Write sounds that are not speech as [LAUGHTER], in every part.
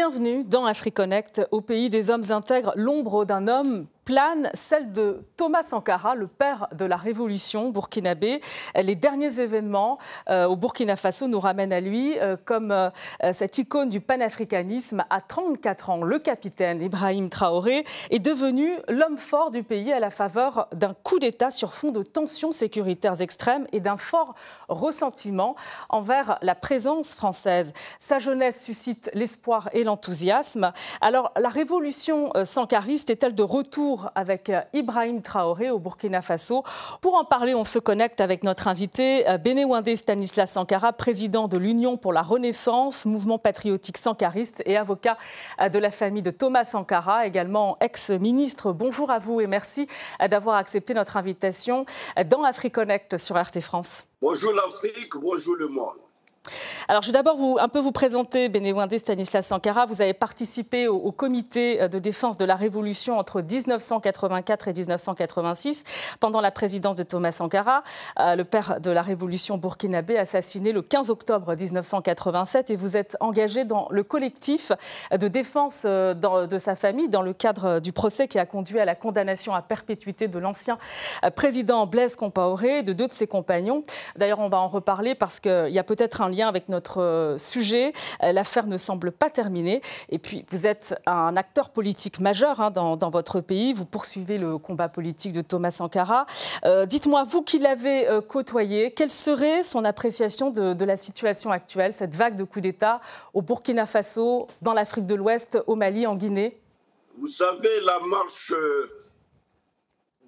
Bienvenue dans AfriConnect, au pays des hommes intègres, l'ombre d'un homme celle de Thomas Sankara, le père de la révolution burkinabé. Les derniers événements euh, au Burkina Faso nous ramènent à lui euh, comme euh, cette icône du panafricanisme. À 34 ans, le capitaine Ibrahim Traoré est devenu l'homme fort du pays à la faveur d'un coup d'État sur fond de tensions sécuritaires extrêmes et d'un fort ressentiment envers la présence française. Sa jeunesse suscite l'espoir et l'enthousiasme. Alors, la révolution sankariste est-elle de retour avec euh, Ibrahim Traoré au Burkina Faso. Pour en parler, on se connecte avec notre invité, euh, Bénéwindé Stanislas Sankara, président de l'Union pour la Renaissance, mouvement patriotique sankariste et avocat euh, de la famille de Thomas Sankara, également ex-ministre. Bonjour à vous et merci d'avoir accepté notre invitation dans AfriConnect sur RT France. Bonjour l'Afrique, bonjour le monde. Alors, je vais d'abord vous, un peu vous présenter Bénéwindé Stanislas Sankara. Vous avez participé au, comité euh, de défense de la Révolution entre 1984 et 1986, pendant la présidence de Thomas Sankara, euh, le père de la Révolution burkinabé, assassiné le 15 octobre 1987. Et vous êtes engagé dans le collectif de défense euh, de sa famille dans le cadre du procès qui a conduit à la condamnation à perpétuité de l'ancien président Blaise Compaoré et de deux de ses compagnons. D'ailleurs, on va en reparler parce qu'il y a peut-être un lien avec notre euh, sujet. Euh, l'affaire ne semble pas terminée. Et puis, vous êtes un acteur politique majeur hein, dans, votre pays. Vous poursuivez le combat politique de Thomas Sankara. Euh, dites-moi, vous qui l'avez côtoyé, quelle serait son appréciation de, de la situation actuelle, cette vague de coups d'État au Burkina Faso, dans l'Afrique de l'Ouest, au Mali, en Guinée? Vous savez, la marche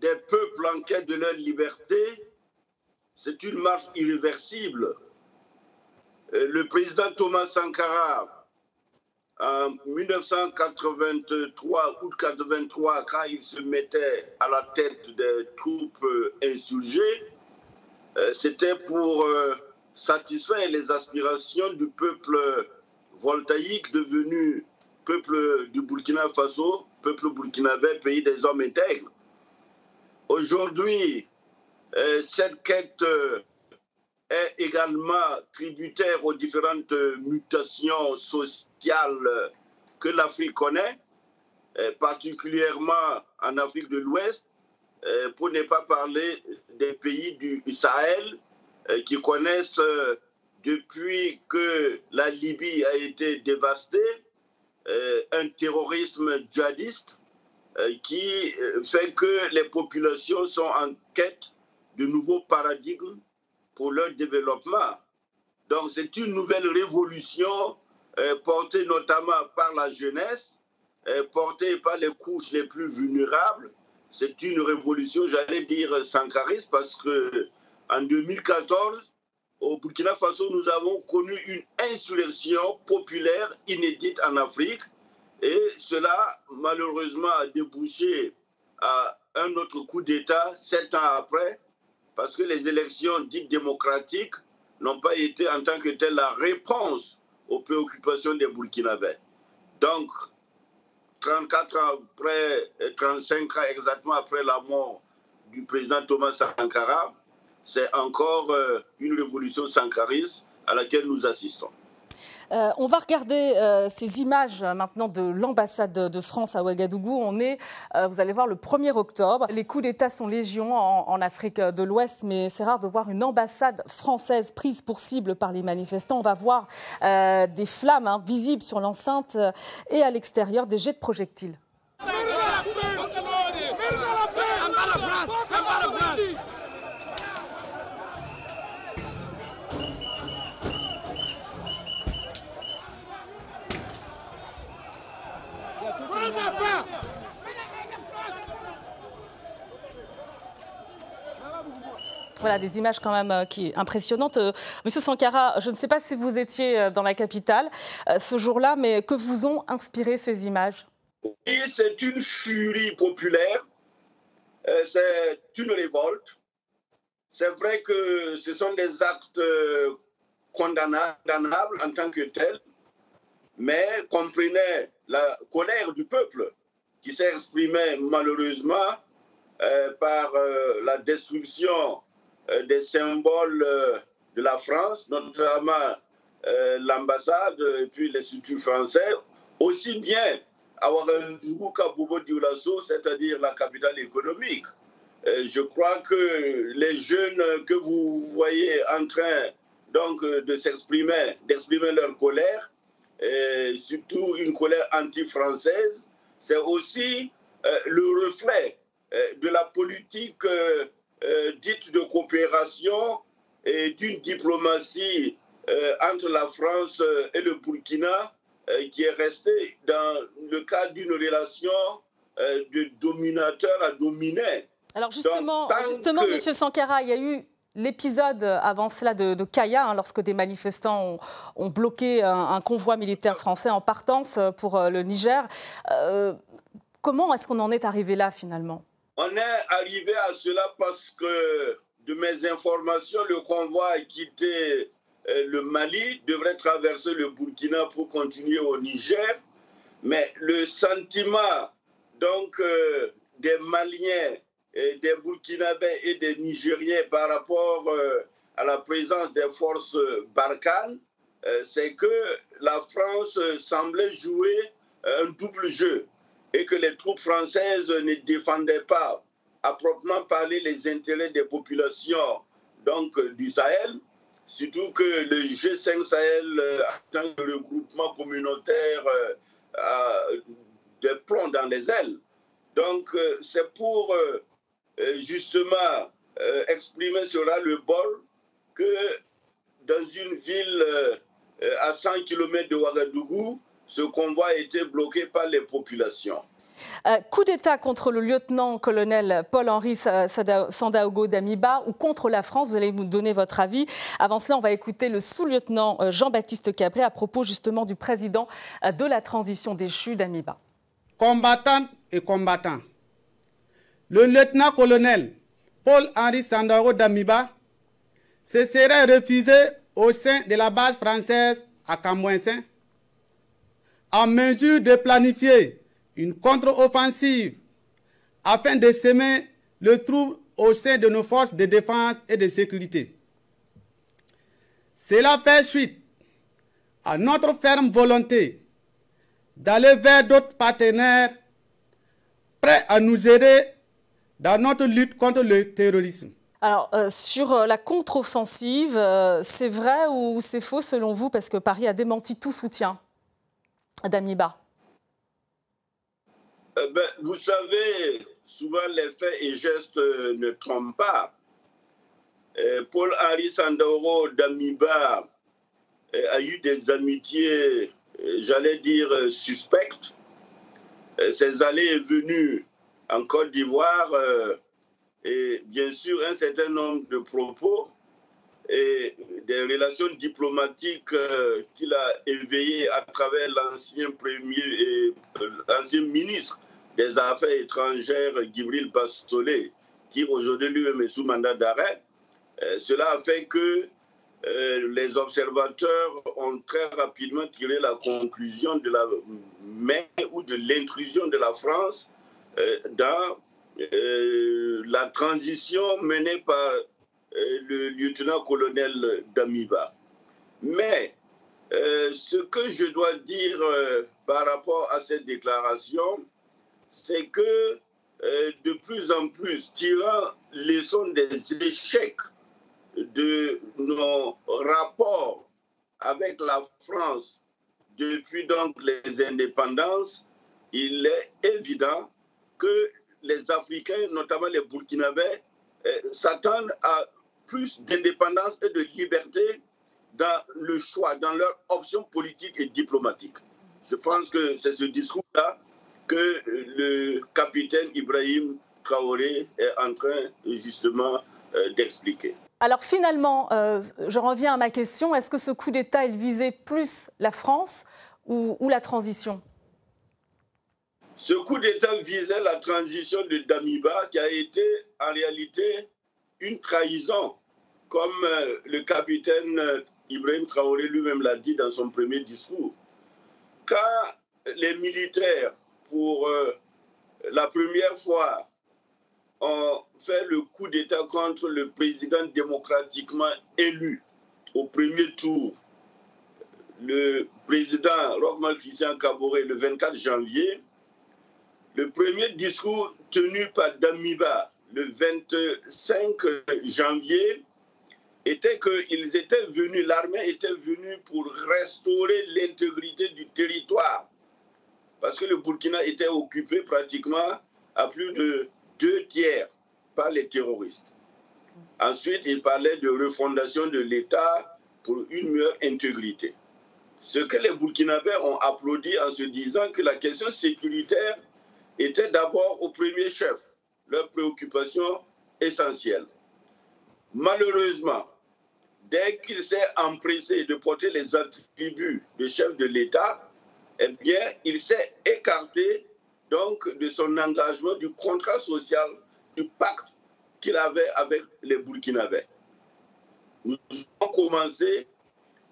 des peuples en quête de leur liberté, c'est une marche irréversible. Euh, le président Thomas Sankara, en 1983, août 1983, quand il se mettait à la tête des troupes euh, insurgées, euh, c'était pour satisfaire les aspirations du peuple voltaïque devenu peuple du Burkina Faso, peuple burkinabé, pays des hommes intègres. Aujourd'hui, cette quête est également tributaire aux différentes mutations sociales que l'Afrique connaît, particulièrement en Afrique de l'Ouest, pour ne pas parler des pays du Sahel qui connaissent depuis que la Libye a été dévastée un terrorisme djihadiste qui fait que les populations sont en quête de nouveaux paradigmes pour leur développement. Donc c'est une nouvelle révolution euh, portée notamment par la jeunesse, euh, portée par les couches les plus vulnérables. C'est une révolution, j'allais dire, sankariste, parce que en 2014, au Burkina Faso, nous avons connu une insurrection populaire inédite en Afrique. Et cela, malheureusement, a débouché à un autre coup d'État sept ans après, parce que les élections dites démocratiques n'ont pas été en tant que telles la réponse aux préoccupations des Burkinabés. Donc, 34 ans après, 35 ans exactement après la mort du président Thomas Sankara, c'est encore euh, une révolution sankariste à laquelle nous assistons. Euh, on va regarder euh, ces images euh, maintenant de l'ambassade de France à Ouagadougou. On est, vous allez voir, le 1er octobre. Les coups d'État sont légion en, Afrique de l'Ouest, mais c'est rare de voir une ambassade française prise pour cible par les manifestants. On va voir des flammes hein, visibles sur l'enceinte et à l'extérieur des jets de projectiles. Voilà, des images quand même euh, qui impressionnantes. Euh, Monsieur Sankara, je ne sais pas si vous étiez euh, dans la capitale ce jour-là, mais que vous ont inspiré ces images? Oui, c'est une furie populaire, c'est une révolte. C'est vrai que ce sont des actes condamnables en tant que tels, mais comprenez la colère du peuple qui s'est exprimée malheureusement par la destruction des symboles euh, de la France, notamment euh, l'ambassade et puis les structures français, aussi bien à Ouagadougou qu'à Bobo Dioulasso, c'est-à-dire la capitale économique. Euh, je crois que les jeunes que vous voyez en train donc, de s'exprimer, d'exprimer leur colère, et surtout une colère anti-française, c'est aussi euh, le reflet euh, de la politique dite de coopération et d'une diplomatie entre la France et le Burkina qui est restée dans le cadre d'une relation de dominateur à dominé. Alors justement, justement M. Sankara, il y a eu l'épisode avant cela de, Kaya, hein, lorsque des manifestants ont, bloqué un, convoi militaire français en partance pour euh, le Niger. Euh, comment est-ce qu'on en est arrivé là finalement? On est arrivé à cela parce que, de mes informations, le convoi a quitté euh, le Mali, devrait traverser le Burkina pour continuer au Niger. Mais le sentiment donc, des Maliens des Burkinabés et des Nigériens par rapport euh, à la présence des forces Barkhane, euh, c'est que la France semblait jouer un double jeu et que les troupes françaises ne défendaient pas à proprement parler les intérêts des populations donc, du Sahel, surtout que le G5 Sahel euh, le regroupement communautaire des plombs dans les ailes. Donc c'est pour euh, justement euh, exprimer cela le bol que dans une ville euh, à 100 km de Ouagadougou, ce convoi a été bloqué par les populations. coup d'État contre le lieutenant-colonel Paul-Henri Sandaogo d'Amiba ou contre la France Vous allez nous donner votre avis. Avant cela, on va écouter le sous-lieutenant Jean-Baptiste Cabré à propos justement du président de la transition déchue d'Amiba. Combattant et combattant, le lieutenant-colonel Paul-Henri Sandaro d'Amiba se serait refusé au sein de la base française à Camouinsin en mesure de planifier une contre-offensive afin de semer le trouble au sein de nos forces de défense et de sécurité. Cela fait suite à notre ferme volonté d'aller vers d'autres partenaires prêts à nous aider dans notre lutte contre le terrorisme. Alors, euh, sur euh, la contre-offensive, euh, c'est vrai ou c'est faux selon vous? Parce que Paris a démenti tout soutien d'Amiba. Ben, vous savez, souvent les faits et gestes ne trompent pas. Paul-Henri Sandoro d'Amiba a eu des amitiés, j'allais dire, suspectes. Ses allées et venues en Côte d'Ivoire euh, et bien sûr un certain nombre de propos et des relations diplomatiques euh, qu'il a éveillées à travers l'ancien premier euh, l'ancien ministre des Affaires étrangères, Gibril Bassolé, qui aujourd'hui lui-même est sous mandat d'arrêt. cela a fait que les observateurs ont très rapidement tiré la conclusion de la main ou de l'intrusion de la France euh, dans euh, la transition menée par euh, le lieutenant-colonel Damiba. Mais ce que je dois dire par rapport à cette déclaration, c'est que de plus en plus, tirant leçon des échecs de nos rapports avec la France depuis donc les indépendances, il est évident que les Africains, notamment les Burkinabés, euh, s'attendent à plus d'indépendance et de liberté dans le choix, dans leur option politique et diplomatique. Je pense que c'est ce discours-là que euh, le capitaine Ibrahim Traoré est en train justement euh, d'expliquer. Alors finalement, je reviens à ma question, est-ce que ce coup d'État, il visait plus la France ou, ou la transition? Ce coup d'État visait la transition de Damiba qui a été en réalité une trahison, comme euh, le capitaine euh, Ibrahim Traoré lui-même l'a dit dans son premier discours. Quand les militaires, pour euh, la première fois, ont fait le coup d'État contre le président démocratiquement élu au premier tour, le président Rochmal Christian Caboret le 24 janvier, le premier discours tenu par Damiba le 25 janvier était qu'ils étaient venus, l'armée était venue pour restaurer l'intégrité du territoire. Parce que le Burkina était occupé pratiquement à plus de deux tiers par les terroristes. Ensuite, il parlait de refondation de l'État pour une meilleure intégrité. Ce que les Burkinabés ont applaudi en se disant que la question sécuritaire était d'abord au premier chef, leur préoccupation essentielle. Malheureusement, dès qu'il s'est empressé de porter les attributs de chef de l'État, eh bien, il s'est écarté donc de son engagement du contrat social, du pacte qu'il avait avec les Burkinabés. Nous avons commencé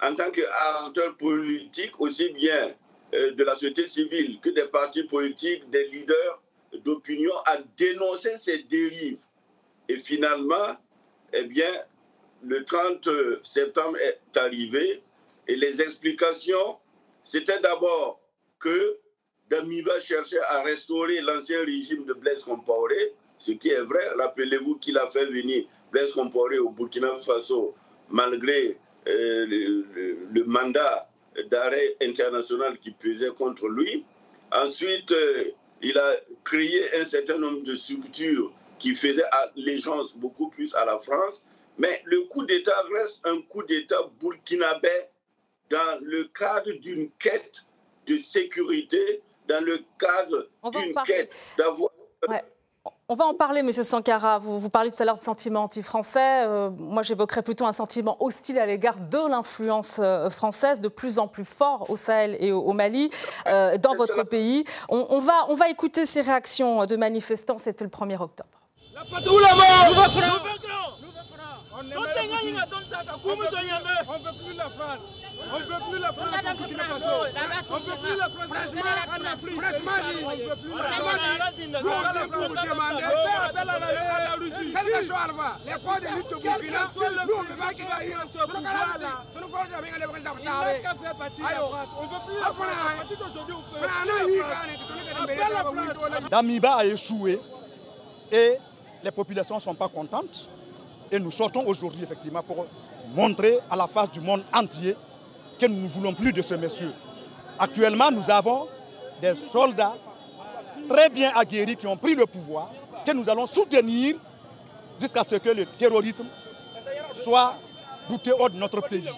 en tant qu'acteurs politiques, aussi bien euh, de la société civile que des partis politiques, des leaders d'opinion, à dénoncer ces dérives. Et finalement, eh bien, le 30 septembre est arrivé et les explications, c'était d'abord que Damiba cherchait à restaurer l'ancien régime de Blaise Compaoré, ce qui est vrai. Rappelez-vous qu'il a fait venir Blaise Compaoré au Burkina Faso malgré euh, le, mandat d'arrêt international qui pesait contre lui. Ensuite, euh, il a créé un certain nombre de structures qui faisaient allégeance beaucoup plus à la France. Mais le coup d'État reste un coup d'État burkinabé dans le cadre d'une quête de sécurité, dans le cadre d'une quête d'avoir... On va en parler, Monsieur Sankara. Vous, vous parlez tout à l'heure de sentiment anti-français. Euh, moi, j'évoquerais plutôt un sentiment hostile à l'égard de l'influence euh, française, de plus en plus fort au Sahel et au, Mali, euh, dans votre pays. On, va, on va écouter ces réactions de manifestants. C'était le 1er octobre. La patrouille on ne veut plus la France. On ne veut plus la France Burkina Faso. On ne veut plus la France en Afrique. Franchement, on ne veut plus la France. Nous, on veut plus vous demander. Fais appel à la Russie. Quel que soit Alva, les corps de lutte au Burkina, nous, on ne veut pas qu'il y ait ce pouvoir-là. Il n'a qu'à faire partie de la France. On ne veut plus la France. À partir d'aujourd'hui, on fait plus la France. Damiba a échoué et les populations ne sont pas contentes. Et nous sortons aujourd'hui effectivement pour montrer à la face du monde entier que nous ne voulons plus de ce monsieur. Actuellement, nous avons des soldats très bien aguerris qui ont pris le pouvoir, que nous allons soutenir jusqu'à ce que le terrorisme soit bouté hors de notre pays.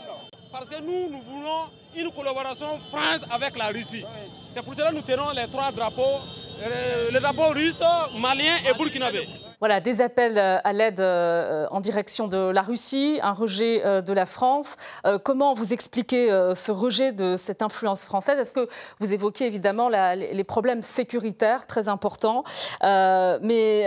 Parce que nous, nous voulons une collaboration France avec la Russie. C'est pour cela que nous tenons les trois drapeaux, euh, les drapeaux russes, maliens et burkinabés. Voilà, des appels euh, à l'aide euh, en direction de la Russie, un rejet euh, de la France. Comment vous expliquez ce rejet de cette influence française? Est-ce que vous évoquez évidemment les problèmes sécuritaires très importants, mais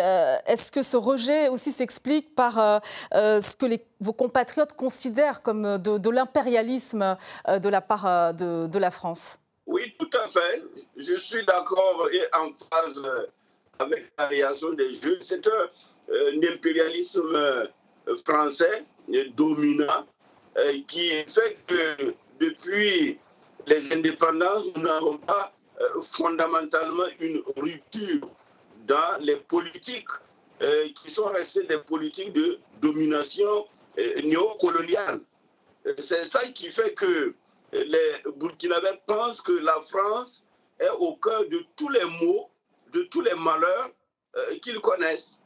est-ce que ce rejet aussi s'explique par ce que vos compatriotes considèrent comme de, l'impérialisme de la part de, de la France? Oui, tout à fait. Je suis d'accord et en phase avec la réaction des jeux. C'est un, euh, impérialisme euh, français euh, dominant qui fait que depuis les indépendances, nous n'avons pas fondamentalement une rupture dans les politiques qui sont restées des politiques de domination néocoloniale. C'est ça qui fait que les Burkinabés pensent que la France est au cœur de tous les maux de tous les malheurs euh, qu'ils connaissent.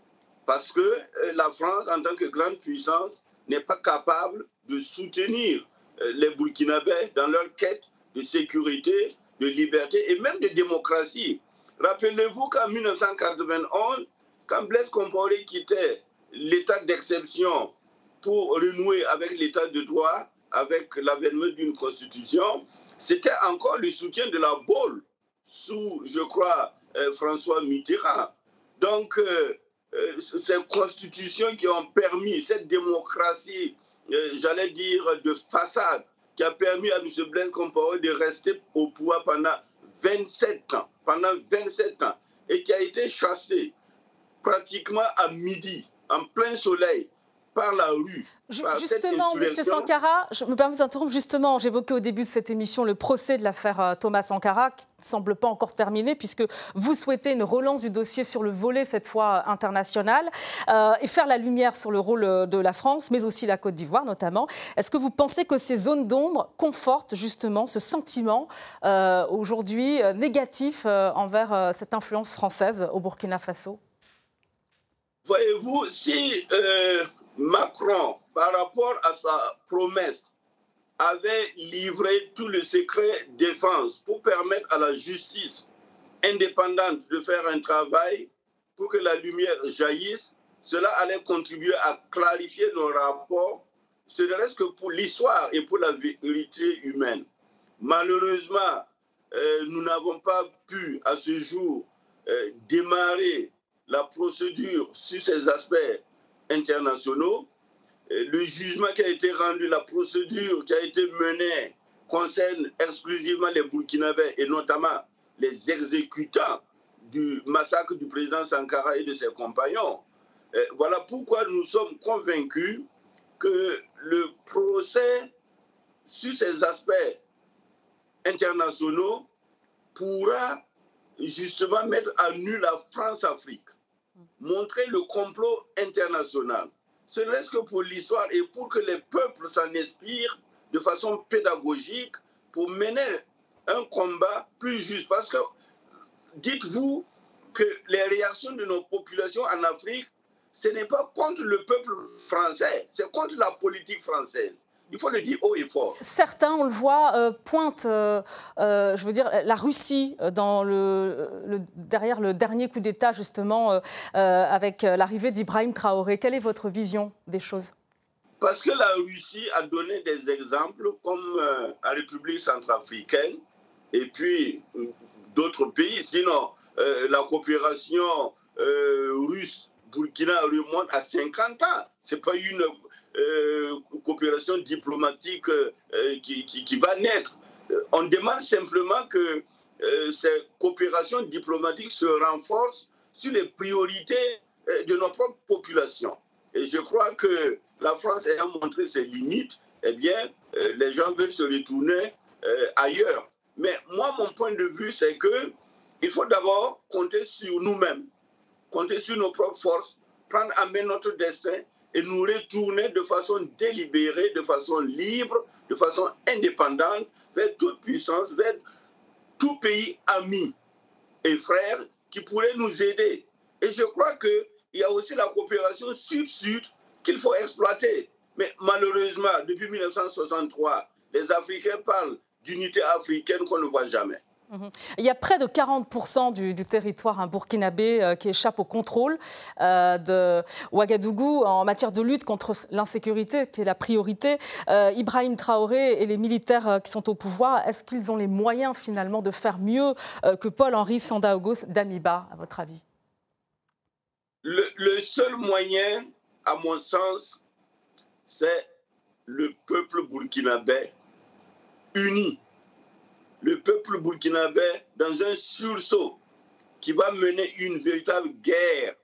Parce que euh, la France, en tant que grande puissance, n'est pas capable de soutenir euh, les Burkinabés dans leur quête de sécurité, de liberté et même de démocratie. Rappelez-vous qu'en 1991, quand Blaise Compaoré quittait l'état d'exception pour renouer avec l'état de droit, avec l'avènement d'une constitution, c'était encore le soutien de la Baule sous, je crois, François Mitterrand. Donc, euh, euh, ces constitutions qui ont permis cette démocratie, j'allais dire, de façade, qui a permis à M. Blaise Compaoré de rester au pouvoir pendant 27 ans, pendant 27 ans, et qui a été chassé pratiquement à midi, en plein soleil, par la rue. Justement, M. Sankara, je me permets d'interrompre. Justement, j'évoquais au début de cette émission le procès de l'affaire euh, Thomas Sankara, qui ne semble pas encore terminé, puisque vous souhaitez une relance du dossier sur le volet, cette fois international, euh, et faire la lumière sur le rôle de la France, mais aussi la Côte d'Ivoire notamment. Est-ce que vous pensez que ces zones d'ombre confortent justement ce sentiment euh, aujourd'hui négatif envers cette influence française au Burkina Faso? Voyez-vous, si Macron, par rapport à sa promesse, avait livré tout le secret défense pour permettre à la justice indépendante de faire un travail pour que la lumière jaillisse, cela allait contribuer à clarifier nos rapports, ce ne reste que pour l'histoire et pour la vérité humaine. Malheureusement, euh, nous n'avons pas pu à ce jour euh, démarrer la procédure sur ces aspects internationaux. Le jugement qui a été rendu, la procédure qui a été menée concerne exclusivement les Burkinabés et notamment les exécutants du massacre du président Sankara et de ses compagnons. voilà pourquoi nous sommes convaincus que le procès sur ces aspects internationaux pourra justement mettre à nu la France-Afrique montrer le complot international. Ce n'est que pour l'histoire et pour que les peuples s'en inspirent de façon pédagogique pour mener un combat plus juste. Parce que dites-vous que les réactions de nos populations en Afrique, ce n'est pas contre le peuple français, c'est contre la politique française. Il faut le dire haut et fort. Certains, on le voit, euh, pointent, euh, euh, je veux dire, la Russie dans le, derrière le dernier coup d'État, justement, avec l'arrivée d'Ibrahim Traoré. Quelle est votre vision des choses? Parce que la Russie a donné des exemples comme la République centrafricaine et puis d'autres pays. Sinon, la coopération russe Burkina remonte à 50 ans. Ce n'est pas une euh, coopération diplomatique euh, qui, qui, va naître. Euh, on demande simplement que ces coopérations diplomatiques se renforcent sur les priorités de nos propres populations. Et je crois que la France ayant montré ses limites, eh bien, les gens veulent se retourner ailleurs. Mais moi, mon point de vue, c'est que il faut d'abord compter sur nous-mêmes compter sur nos propres forces, prendre en main notre destin et nous retourner de façon délibérée, de façon libre, de façon indépendante vers toute puissance, vers tout pays ami et frère qui pourrait nous aider. Et je crois qu'il y a aussi la coopération sud-sud qu'il faut exploiter. Mais malheureusement, depuis 1963, les Africains parlent d'unité africaine qu'on ne voit jamais. Il y a près de 40% du, territoire burkinabé euh, qui échappe au contrôle euh, de Ouagadougou en matière de lutte contre l'insécurité, qui est la priorité. Euh, Ibrahim Traoré et les militaires qui sont au pouvoir, est-ce qu'ils ont les moyens finalement de faire mieux que Paul-Henri Sandaogo d'Amiba, à votre avis? Le, le seul moyen, à mon sens, c'est le peuple burkinabé uni le peuple burkinabé dans un sursaut qui va mener une véritable guerre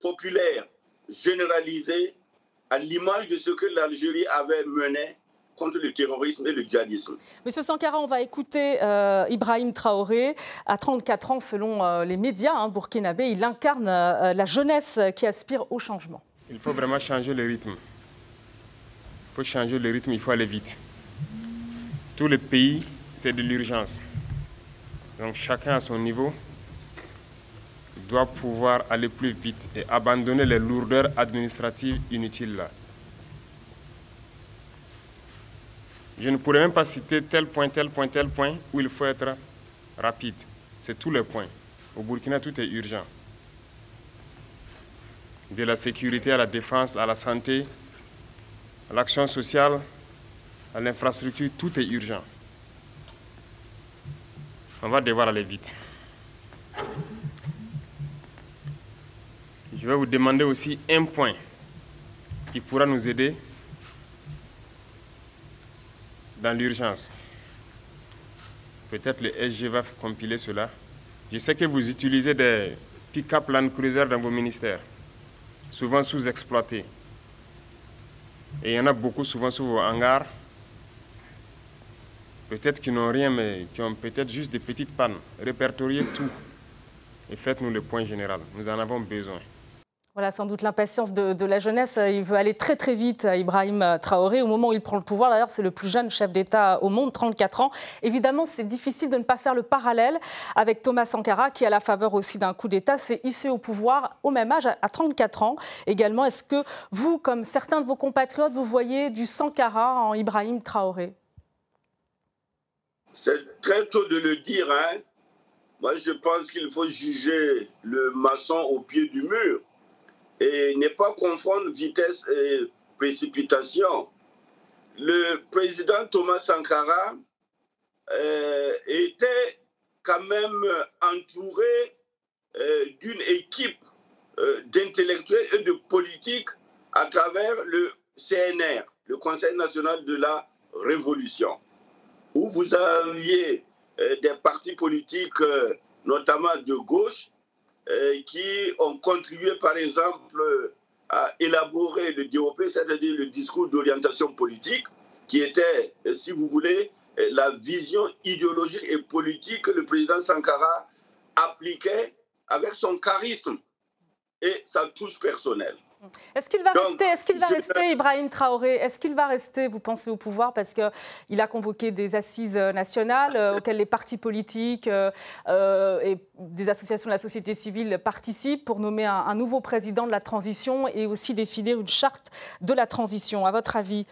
populaire généralisée à l'image de ce que l'Algérie avait mené contre le terrorisme et le djihadisme. Monsieur Sankara, on va écouter euh, Ibrahim Traoré. À 34 ans, selon euh, les médias hein, burkinabés, il incarne euh, la jeunesse qui aspire au changement. Il faut vraiment changer le rythme. Il faut changer le rythme, il faut aller vite. Tous les pays c'est de l'urgence. Donc chacun à son niveau doit pouvoir aller plus vite et abandonner les lourdeurs administratives inutiles là. Je ne pourrais même pas citer tel point, tel point, tel point où il faut être rapide. C'est tous les points. Au Burkina, tout est urgent. De la sécurité à la défense, à la santé, à l'action sociale, à l'infrastructure, tout est urgent. On va devoir aller vite. Je vais vous demander aussi un point qui pourra nous aider dans l'urgence. Peut-être le SG va compiler cela. Je sais que vous utilisez des pick-up Land Cruiser dans vos ministères, souvent sous-exploités. Et il y en a beaucoup souvent sur vos hangars. Peut-être qu'ils n'ont rien, mais qui ont peut-être juste des petites pannes. Répertoriez tout et faites-nous le point général. Nous en avons besoin. Voilà, sans doute l'impatience de, la jeunesse. Il veut aller très très vite, Ibrahim Traoré. Au moment où il prend le pouvoir, d'ailleurs, c'est le plus jeune chef d'État au monde, 34 ans. Évidemment, c'est difficile de ne pas faire le parallèle avec Thomas Sankara, qui, à la faveur aussi d'un coup d'État, s'est hissé au pouvoir au même âge, à 34 ans également. Est-ce que vous, comme certains de vos compatriotes, vous voyez du Sankara en Ibrahim Traoré? C'est très tôt de le dire. Hein. Moi, je pense qu'il faut juger le maçon au pied du mur et ne pas confondre vitesse et précipitation. Le président Thomas Sankara euh, était quand même entouré euh, d'une équipe euh, d'intellectuels et de politiques à travers le CNR, le Conseil national de la Révolution, où vous aviez des partis politiques, notamment de gauche, euh, qui ont contribué, par exemple, à élaborer le DOP, c'est-à-dire le discours d'orientation politique, qui était, euh, si vous voulez, euh, la vision idéologique et politique que le président Sankara appliquait avec son charisme et sa touche personnelle. Est-ce qu'il va rester, est-ce qu'il va rester Ibrahim Traoré? Est-ce qu'il va rester, vous pensez, au pouvoir? Parce qu'il a convoqué des assises nationales euh, auxquelles les partis politiques euh, euh, et des associations de la société civile participent pour nommer un, nouveau président de la transition et aussi définir une charte de la transition. À votre avis?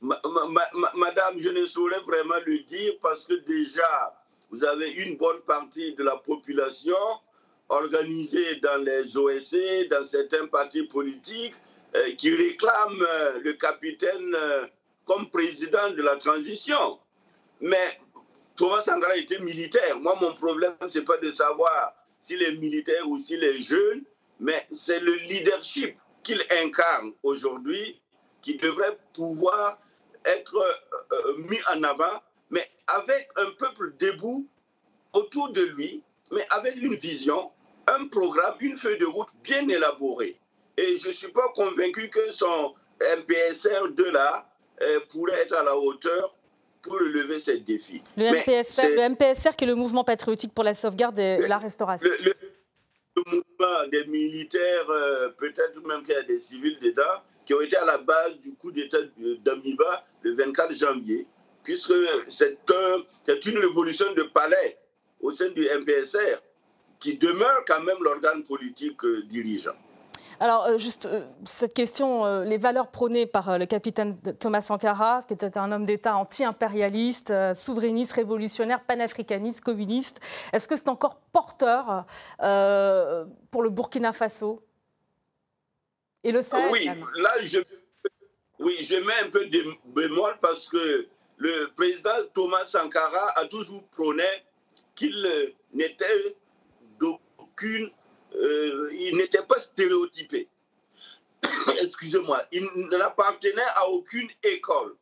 Madame, je ne saurais vraiment le dire parce que déjà, vous avez une bonne partie de la population organisés dans les OSC, dans certains partis politiques, euh, qui réclament euh, le capitaine euh, comme président de la transition. Mais Thomas Sankara était militaire. Moi, mon problème, ce n'est pas de savoir s'il est militaire ou s'il est jeune, mais c'est le leadership qu'il incarne aujourd'hui qui devrait pouvoir être mis en avant, mais avec un peuple debout autour de lui, mais avec une vision, un programme, une feuille de route bien élaborée. Et je ne suis pas convaincu que son MPSR de là euh, pourrait être à la hauteur pour relever ces défis. Le MPSR, le MPSR, qui est le mouvement patriotique pour la sauvegarde et la restauration. Le, mouvement des militaires, euh, peut-être même qu'il y a des civils dedans, qui ont été à la base du coup d'État d'Amiba le 24 janvier, puisque c'est un, une révolution de palais au sein du MPSR qui demeure quand même l'organe politique euh, dirigeant. Alors, euh, juste euh, cette question, les valeurs prônées par le capitaine Thomas Sankara, qui était un homme d'État anti-impérialiste, souverainiste, révolutionnaire, panafricaniste, communiste, est-ce que c'est encore porteur pour le Burkina Faso? Et le Sahel Oui, là, je, oui, je mets un peu de bémol parce que le président Thomas Sankara a toujours prôné qu'il n'était d'aucune. Euh, il n'était pas stéréotypé. [COUGHS] Excusez-moi. Il n'appartenait à aucune école.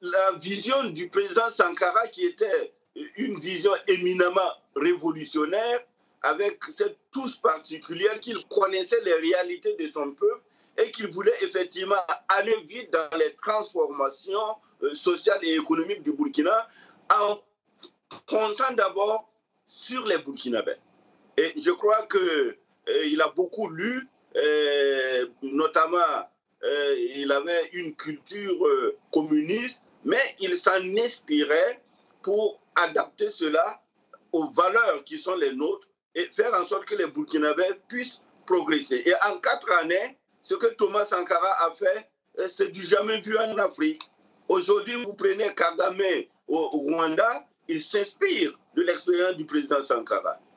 La vision du président Sankara, qui était une vision éminemment révolutionnaire, avec cette touche particulière qu'il connaissait les réalités de son peuple et qu'il voulait effectivement aller vite dans les transformations euh, sociales et économiques du Burkina en comptant d'abord sur les Burkinabés. Et je crois qu'il euh, a beaucoup lu, euh, notamment euh, il avait une culture communiste, mais il s'en inspirait pour adapter cela aux valeurs qui sont les nôtres et faire en sorte que les Burkinabés puissent progresser. Et en quatre années, ce que Thomas Sankara a fait, c'est du jamais vu en Afrique. Aujourd'hui, vous prenez Kagame au Rwanda, il s'inspire de l'expérience du président Sankara, euh,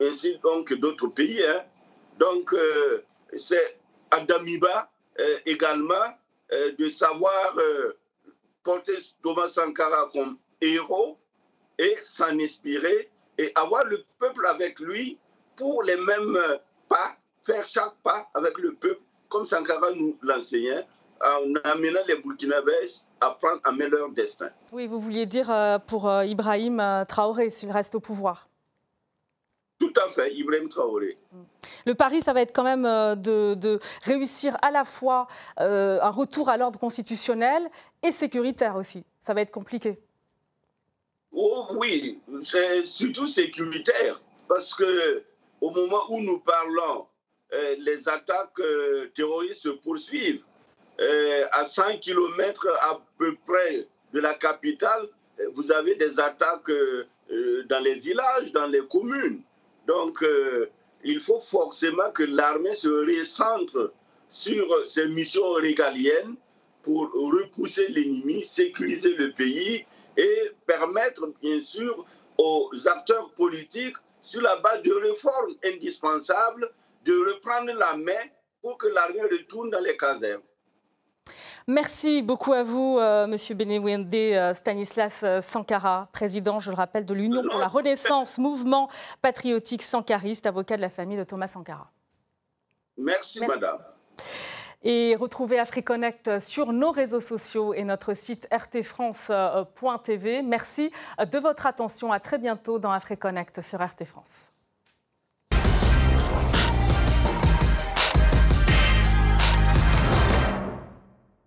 ainsi donc d'autres pays. Hein. Donc, euh, c'est à Damiba euh, également de savoir porter Thomas Sankara comme héros et s'en inspirer et avoir le peuple avec lui pour les mêmes pas, faire chaque pas avec le peuple, comme Sankara nous l'enseignait, en amenant les Burkinabés à prendre en main leur destin. Oui, vous vouliez dire euh, pour euh, Ibrahim euh, Traoré, s'il reste au pouvoir Tout à fait, Ibrahim Traoré. Le pari, ça va être quand même euh, de, réussir à la fois euh, un retour à l'ordre constitutionnel et sécuritaire aussi. Ça va être compliqué. Oh, oui, c'est surtout sécuritaire, parce que au moment où nous parlons, euh, les attaques terroristes se poursuivent. à 100 km à peu près de la capitale, vous avez des attaques dans les villages, dans les communes. Donc, euh, il faut forcément que l'armée se recentre sur ses missions régaliennes pour repousser l'ennemi, sécuriser le pays et permettre, bien sûr, aux acteurs politiques, sur la base de réformes indispensables, de reprendre la main pour que l'armée retourne dans les casernes. Merci beaucoup à vous, euh, Monsieur Benewende euh, Stanislas euh, Sankara, président, je le rappelle, de l'Union pour la Renaissance, mouvement patriotique sankariste, avocat de la famille de Thomas Sankara. Merci, Madame. Et retrouvez AfriConnect sur nos réseaux sociaux et notre site rtfrance.tv. Merci de votre attention. À très bientôt dans AfriConnect sur RT France.